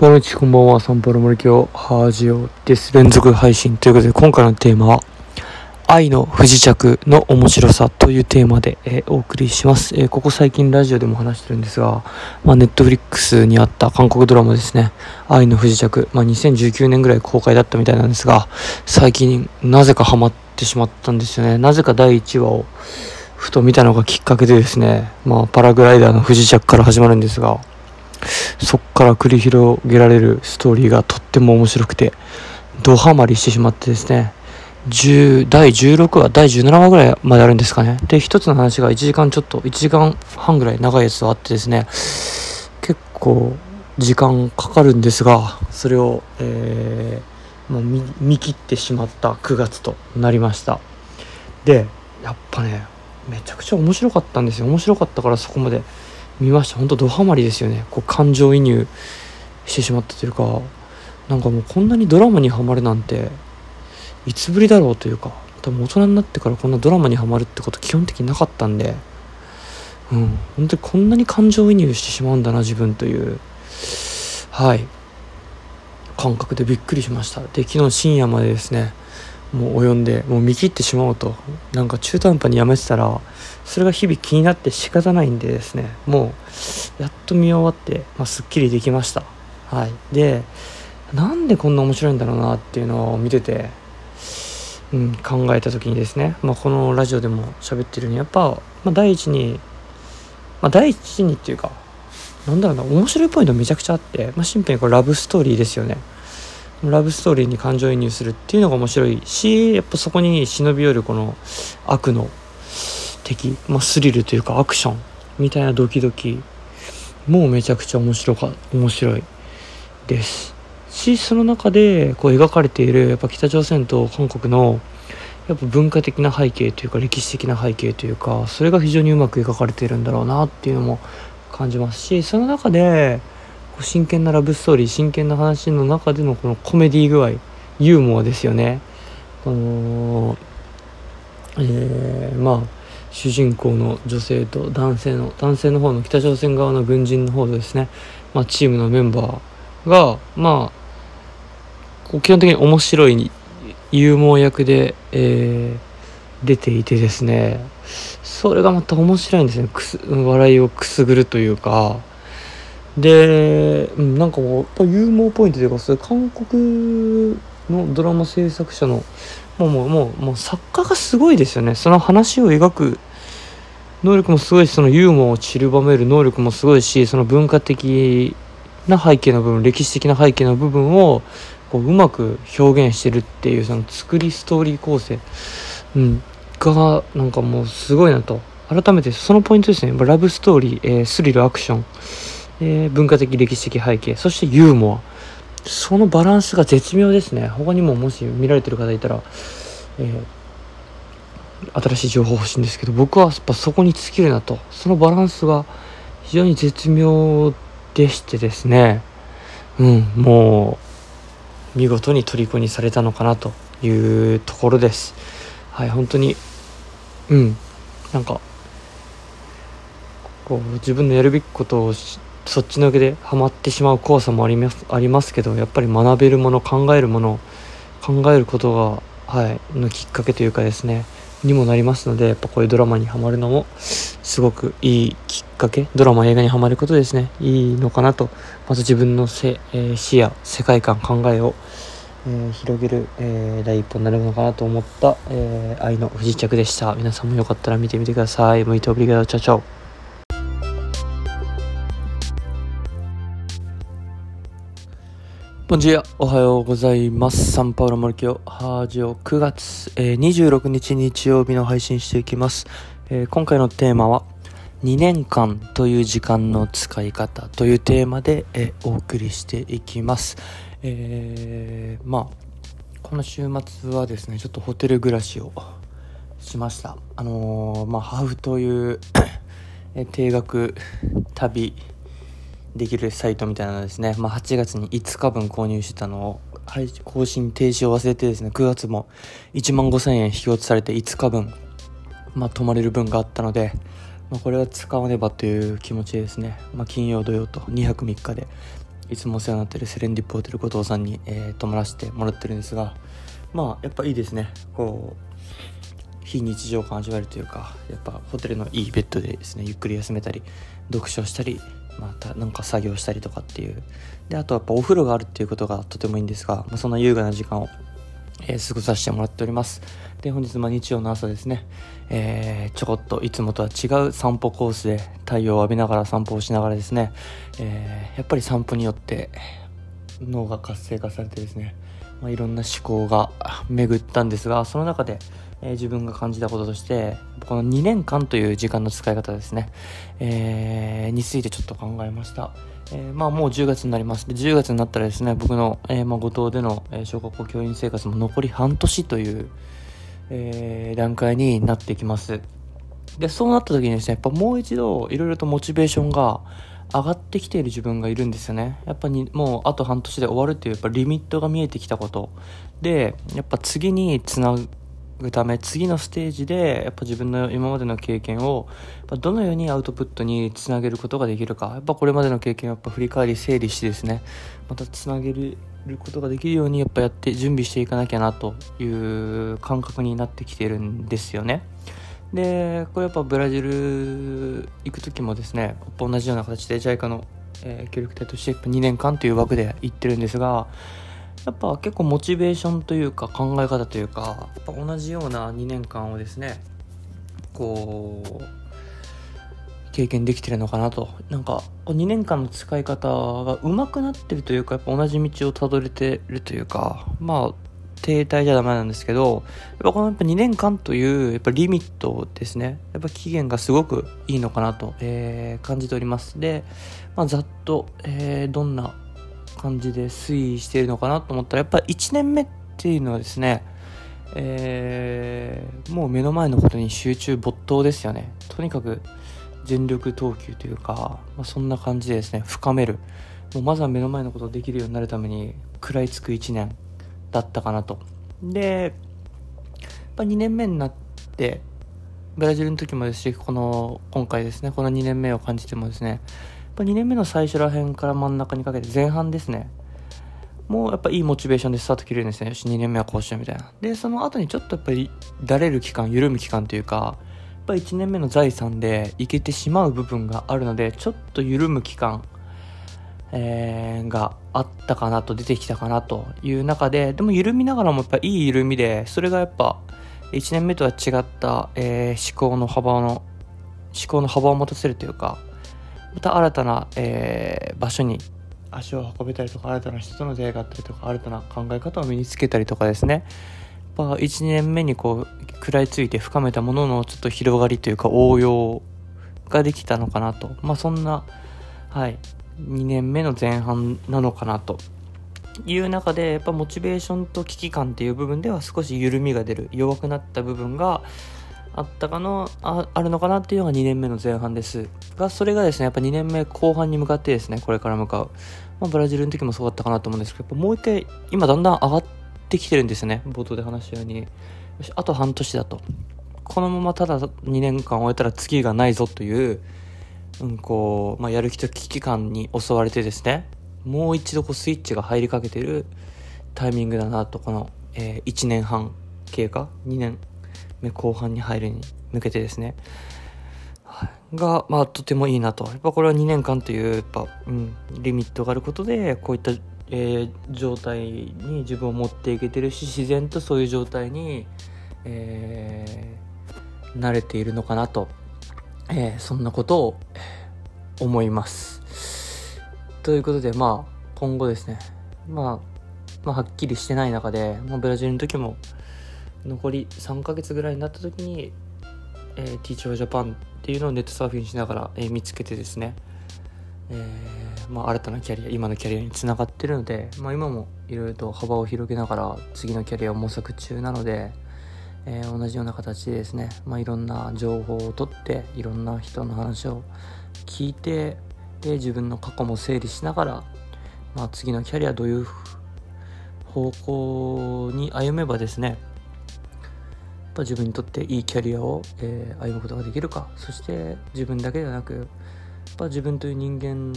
ポロチこんばんは、サンパル森京ハージオです。連続配信ということで、今回のテーマは、愛の不時着の面白さというテーマで、えー、お送りします、えー、ここ最近ラジオでも話してるんですが、まあ、ネットフリックスにあった韓国ドラマですね、愛の不時着、まあ、2019年ぐらい公開だったみたいなんですが、最近なぜかハマってしまったんですよね。なぜか第1話をふと見たのがきっかけでですね、まあ、パラグライダーの不時着から始まるんですが、そっから繰り広げられるストーリーがとっても面白くて、ドハマりしてしまってですね、10第16話、第17話ぐらいまであるんですかね。で、一つの話が1時間ちょっと、1時間半ぐらい長いやつがあってですね、結構時間かかるんですが、それを、えー、もう見見切ってしまった9月となりました。で、やっぱね、めちゃくちゃ面白かったんですよ。面白かったからそこまで見ました。本当ドハマりですよね。こう感情移入してしまったというかなんかもうこんなにドラマにはまるなんていつぶりだろうというか多分大人になってからこんなドラマにはまるってこと基本的になかったんでうん本当にこんなに感情移入してしまうんだな自分というはい感覚でびっくりしました。で昨日深夜までですねもう及んでもう見切ってしまおうとなんか中途半端にやめてたらそれが日々気になって仕方ないんでですねもうやっと見終わって、まあ、すっきりできました。はい。でなんでこんな面白いんだろうなっていうのを見てて、うん、考えた時にですね、まあ、このラジオでも喋ってるようにやっぱ、まあ、第一に、まあ、第一にっていうかなんだろうな面白いポイントめちゃくちゃあって、まあ、シンプルにこれラブストーリーですよね。ラブストーリーに感情移入するっていうのが面白いしやっぱそこに忍び寄るこの悪の敵、まあ、スリルというかアクションみたいなドキドキ。もうめちゃくちゃ面白か面白いです。しその中でこう描かれているやっぱ北朝鮮と韓国のやっぱ文化的な背景というか歴史的な背景というかそれが非常にうまく描かれているんだろうなっていうのも感じますしその中で真剣なラブストーリー真剣な話の中でのこのコメディ具合ユーモアですよね。このえー、まあ主人公の女性と男性の男性の方の北朝鮮側の軍人の方ですね、まあ、チームのメンバーがまあ基本的に面白いユーモア役で、えー、出ていてですねそれがまた面白いんですね。くす笑いをくすぐるというか。で、うん、なんかもうやっぱユーモアポイントというかそれ韓国のドラマ制作者のもうもうもうもう作家がすごいですよね。その話を描く能力もすごいしそのユーモアを散りばめる能力もすごいしその文化的な背景の部分歴史的な背景の部分をこううまく表現してるっていうその作りストーリー構成、うん、がなんかもうすごいなと。改めてそのポイントですね。ラブストーリー、えー、スリルアクションえー、文化的歴史的背景そしてユーモア。そのバランスが絶妙ですね。他にももし見られてる方いたら、えー、新しい情報欲しいんですけど僕はやっぱそこに尽きるなと。そのバランスが非常に絶妙でしてですね。うんもう見事に虜にされたのかなというところです。はい本当にうんなんかこう自分のやるべきことをそっちのけでハマってしまう怖さもありますありますけどやっぱり学べるもの考えるもの考えることが、はい、のきっかけというかですねにもなりますのでやっぱこういうドラマにはまるのもすごくいいきっかけドラマ映画にはまることですねいいのかなとまず自分のせ、えー、視野世界観考えを、えー、広げる、えー、第一歩になるのかなと思った、え愛の不時着でした。皆さんもよかったら見てみてください。ムイトオブリガードチャチャボンジア、おはようございます。サンパウロモルキオ、ハージオ、9月、えー、26日日曜日の配信していきます。えー、今回のテーマは、2年間という時間の使い方というテーマで、えー、お送りしていきます。えー、まあ、この週末はですね、ちょっとホテル暮らしをしました。あのまあ、ハーフという定額旅、できるサイトみたいなのですね、まあ、8月に5日分購入してたのを更新停止を忘れてですね9月も1万5000円引き落とされて5日分、まあ、泊まれる分があったので、まあ、これは使わねばという気持ちですね、まあ、金曜土曜と2泊3日でいつもお世話になってるセレンディップホテル後藤さんに、えー、泊まらせてもらってるんですがまあやっぱいいですね。こう非日常感味わえるというかやっぱホテルのいいベッドでですねゆっくり休めたり読書したりまたなんか作業したりとかっていう。であとやっぱお風呂があるっていうことがとてもいいんですが、まあ、そんな優雅な時間を、えー、過ごさせてもらっております。で本日も日曜の朝ですね、えー、ちょこっといつもとは違う散歩コースで太陽を浴びながら散歩をしながらですね、えー、やっぱり散歩によって脳が活性化されてですね、まあ、いろんな思考が巡ったんですがその中でえー、自分が感じたこととして、この2年間という時間の使い方ですね、えー、についてちょっと考えました。えー、まあもう10月になります。で、10月になったらですね、僕の、えー、まあ五島での、えー、小学校教員生活も残り半年という、え、段階になってきます。で、そうなった時にですね、やっぱもう一度いろいろとモチベーションが上がってきている自分がいるんですよね。やっぱりもうあと半年で終わるっていうやっぱリミットが見えてきたこと。で、やっぱ次につなぐため次のステージでやっぱ自分の今までの経験をどのようにアウトプットにつなげることができるかやっぱこれまでの経験をやっぱ振り返り整理してですねまたつなげることができるようにやっぱやって準備していかなきゃなという感覚になってきてるんですよね。でこれやっぱブラジル行く時もですね同じような形で JICA の、えー、協力隊として2年間という枠で行ってるんですがやっぱ結構モチベーションというか考え方というかやっぱ同じような2年間をですねこう経験できてるのかなと。なんか2年間の使い方が上手くなってるというかやっぱ同じ道をたどれてるというかまあ停滞じゃダメなんですけどやっぱこのやっぱ2年間というやっぱリミットですね。やっぱ期限がすごくいいのかなと、えー、感じております。で、まあ、ざっと、えー、どんな感じで推移しているのかなと思ったらやっぱ1年目っていうのはですねえー、もう目の前のことに集中没頭ですよね。とにかく全力投球というか、まあ、そんな感じでですね深める。もうまずは目の前のことをできるようになるために食らいつく1年。だったかなと。でやっぱ2年目になってブラジルの時もですしこの今回ですねこの2年目を感じてもですねぱ2年目の最初ら辺から真ん中にかけて前半ですねもうやっぱいいモチベーションでスタート切れるんですねよし2年目はこうしようみたいな。でその後にちょっとやっぱりだれる期間緩む期間というかやっぱ1年目の財産でいけてしまう部分があるのでちょっと緩む期間えー、があったかなと出てきたかなという中ででも緩みながらもやっぱいい緩みでそれがやっぱ1年目とは違った、えー、思考の幅の思考の幅を持たせるというかまた新たな、えー、場所に足を運べたりとか新たな人との出会いがあったりとか新たな考え方を身につけたりとかですね。やっぱ1年目にこう食らいついて深めたもののちょっと広がりというか応用ができたのかなと。まあそんなはい。2年目の前半なのかなと。いう中でやっぱモチベーションと危機感っていう部分では少し緩みが出る弱くなった部分があったかのああるのかなっていうのが2年目の前半です。がそれがですねやっぱ2年目後半に向かってですねこれから向かう、まあ、ブラジルの時もそうだったかなと思うんですけどもう一回今だんだん上がってきてるんですね冒頭で話したように。よしあと半年だと。このままただ2年間終えたら次がないぞという、うん、こう、まあ、やる気と危機感に襲われてですねもう一度こうスイッチが入りかけてるタイミングだなとこの、えー、1年半経過2年目後半に入るに向けてですね、が、まあ、とてもいいなと。やっぱこれは2年間という、やっぱ、うん、リミットがあることで、こういった、えー、状態に自分を持っていけてるし、自然とそういう状態に、えー、慣れているのかなと、えー、そんなことを思います。ということで、まあ、今後ですね、まあ、まあ、はっきりしてない中で、まあ、ブラジルの時も、残り3ヶ月ぐらいになった時に、えー、ティーチャージャパンっていうのをネットサーフィンしながら、えー、見つけてですね、えー、まあ、新たなキャリア今のキャリアにつながってるので、まあ、今もいろいろと幅を広げながら次のキャリアを模索中なので、えー、同じような形でですね、まあ、いろんな情報を取っていろんな人の話を聞いてで自分の過去も整理しながら、まあ、次のキャリアどういう方向に歩めばですねぱ自分にとっていいキャリアを、えー、歩むことができるかそして自分だけではなくやっぱ自分という人間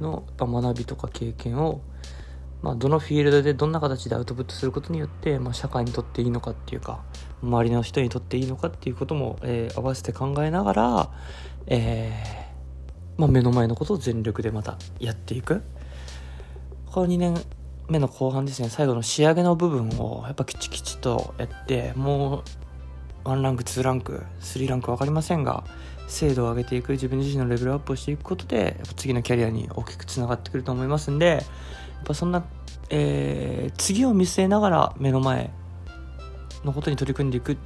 のやっぱ学びとか経験を、まあ、どのフィールドでどんな形でアウトプットすることによって、まあ、社会にとっていいのかっていうか周りの人にとっていいのかっていうことも、えー、合わせて考えながら、えーまあ、目の前のことを全力でまたやっていく。この2年目の後半ですね最後の仕上げの部分をやっぱきちきちとやってもう1ランク2ランク3ランク分かりませんが精度を上げていく自分自身のレベルアップをしていくことで次のキャリアに大きくつながってくると思いますんでやっぱそんな、えー、次を見据えながら目の前のことに取り組んでいくっ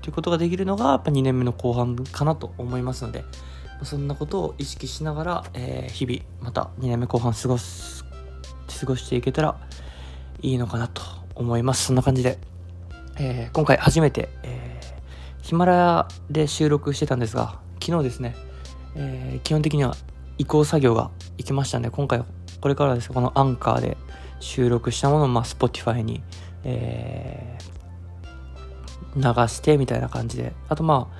ていうことができるのがやっぱ2年目の後半かなと思いますのでそんなことを意識しながら、えー、日々また2年目後半過ごす過ごしていけたらいいのかなと思います。そんな感じで、えー、今回初めて、えー、ヒマラヤで収録してたんですが昨日ですね、えー、基本的には移行作業が行きましたんで、今回、これからです。ね、このアンカーで収録したものを、まあ、Spotify に、えー、流してみたいな感じで、あとまあ、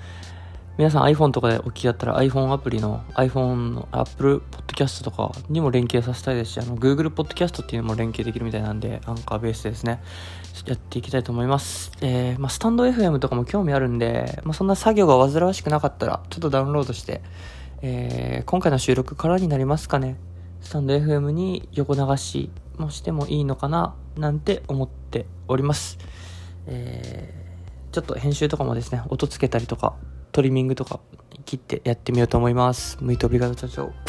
皆さん iPhone とかでお聞きだったら iPhone アプリの iPhone の Apple Podcast とかにも連携させたいですし、あの Google Podcast っていうのも連携できるみたいなんで、アンカーベースでですね、やっていきたいと思います。えー、まあ、スタンド FM とかも興味あるんで、まあ、そんな作業が煩わしくなかったら、ちょっとダウンロードして、えー、今回の収録からになりますかね。スタンド FM に横流しもしてもいいのかな、なんて思っております。えー、ちょっと編集とかもですね、音つけたりとか、トリミングとか切ってやってみようと思います。ムイトオブリガード社長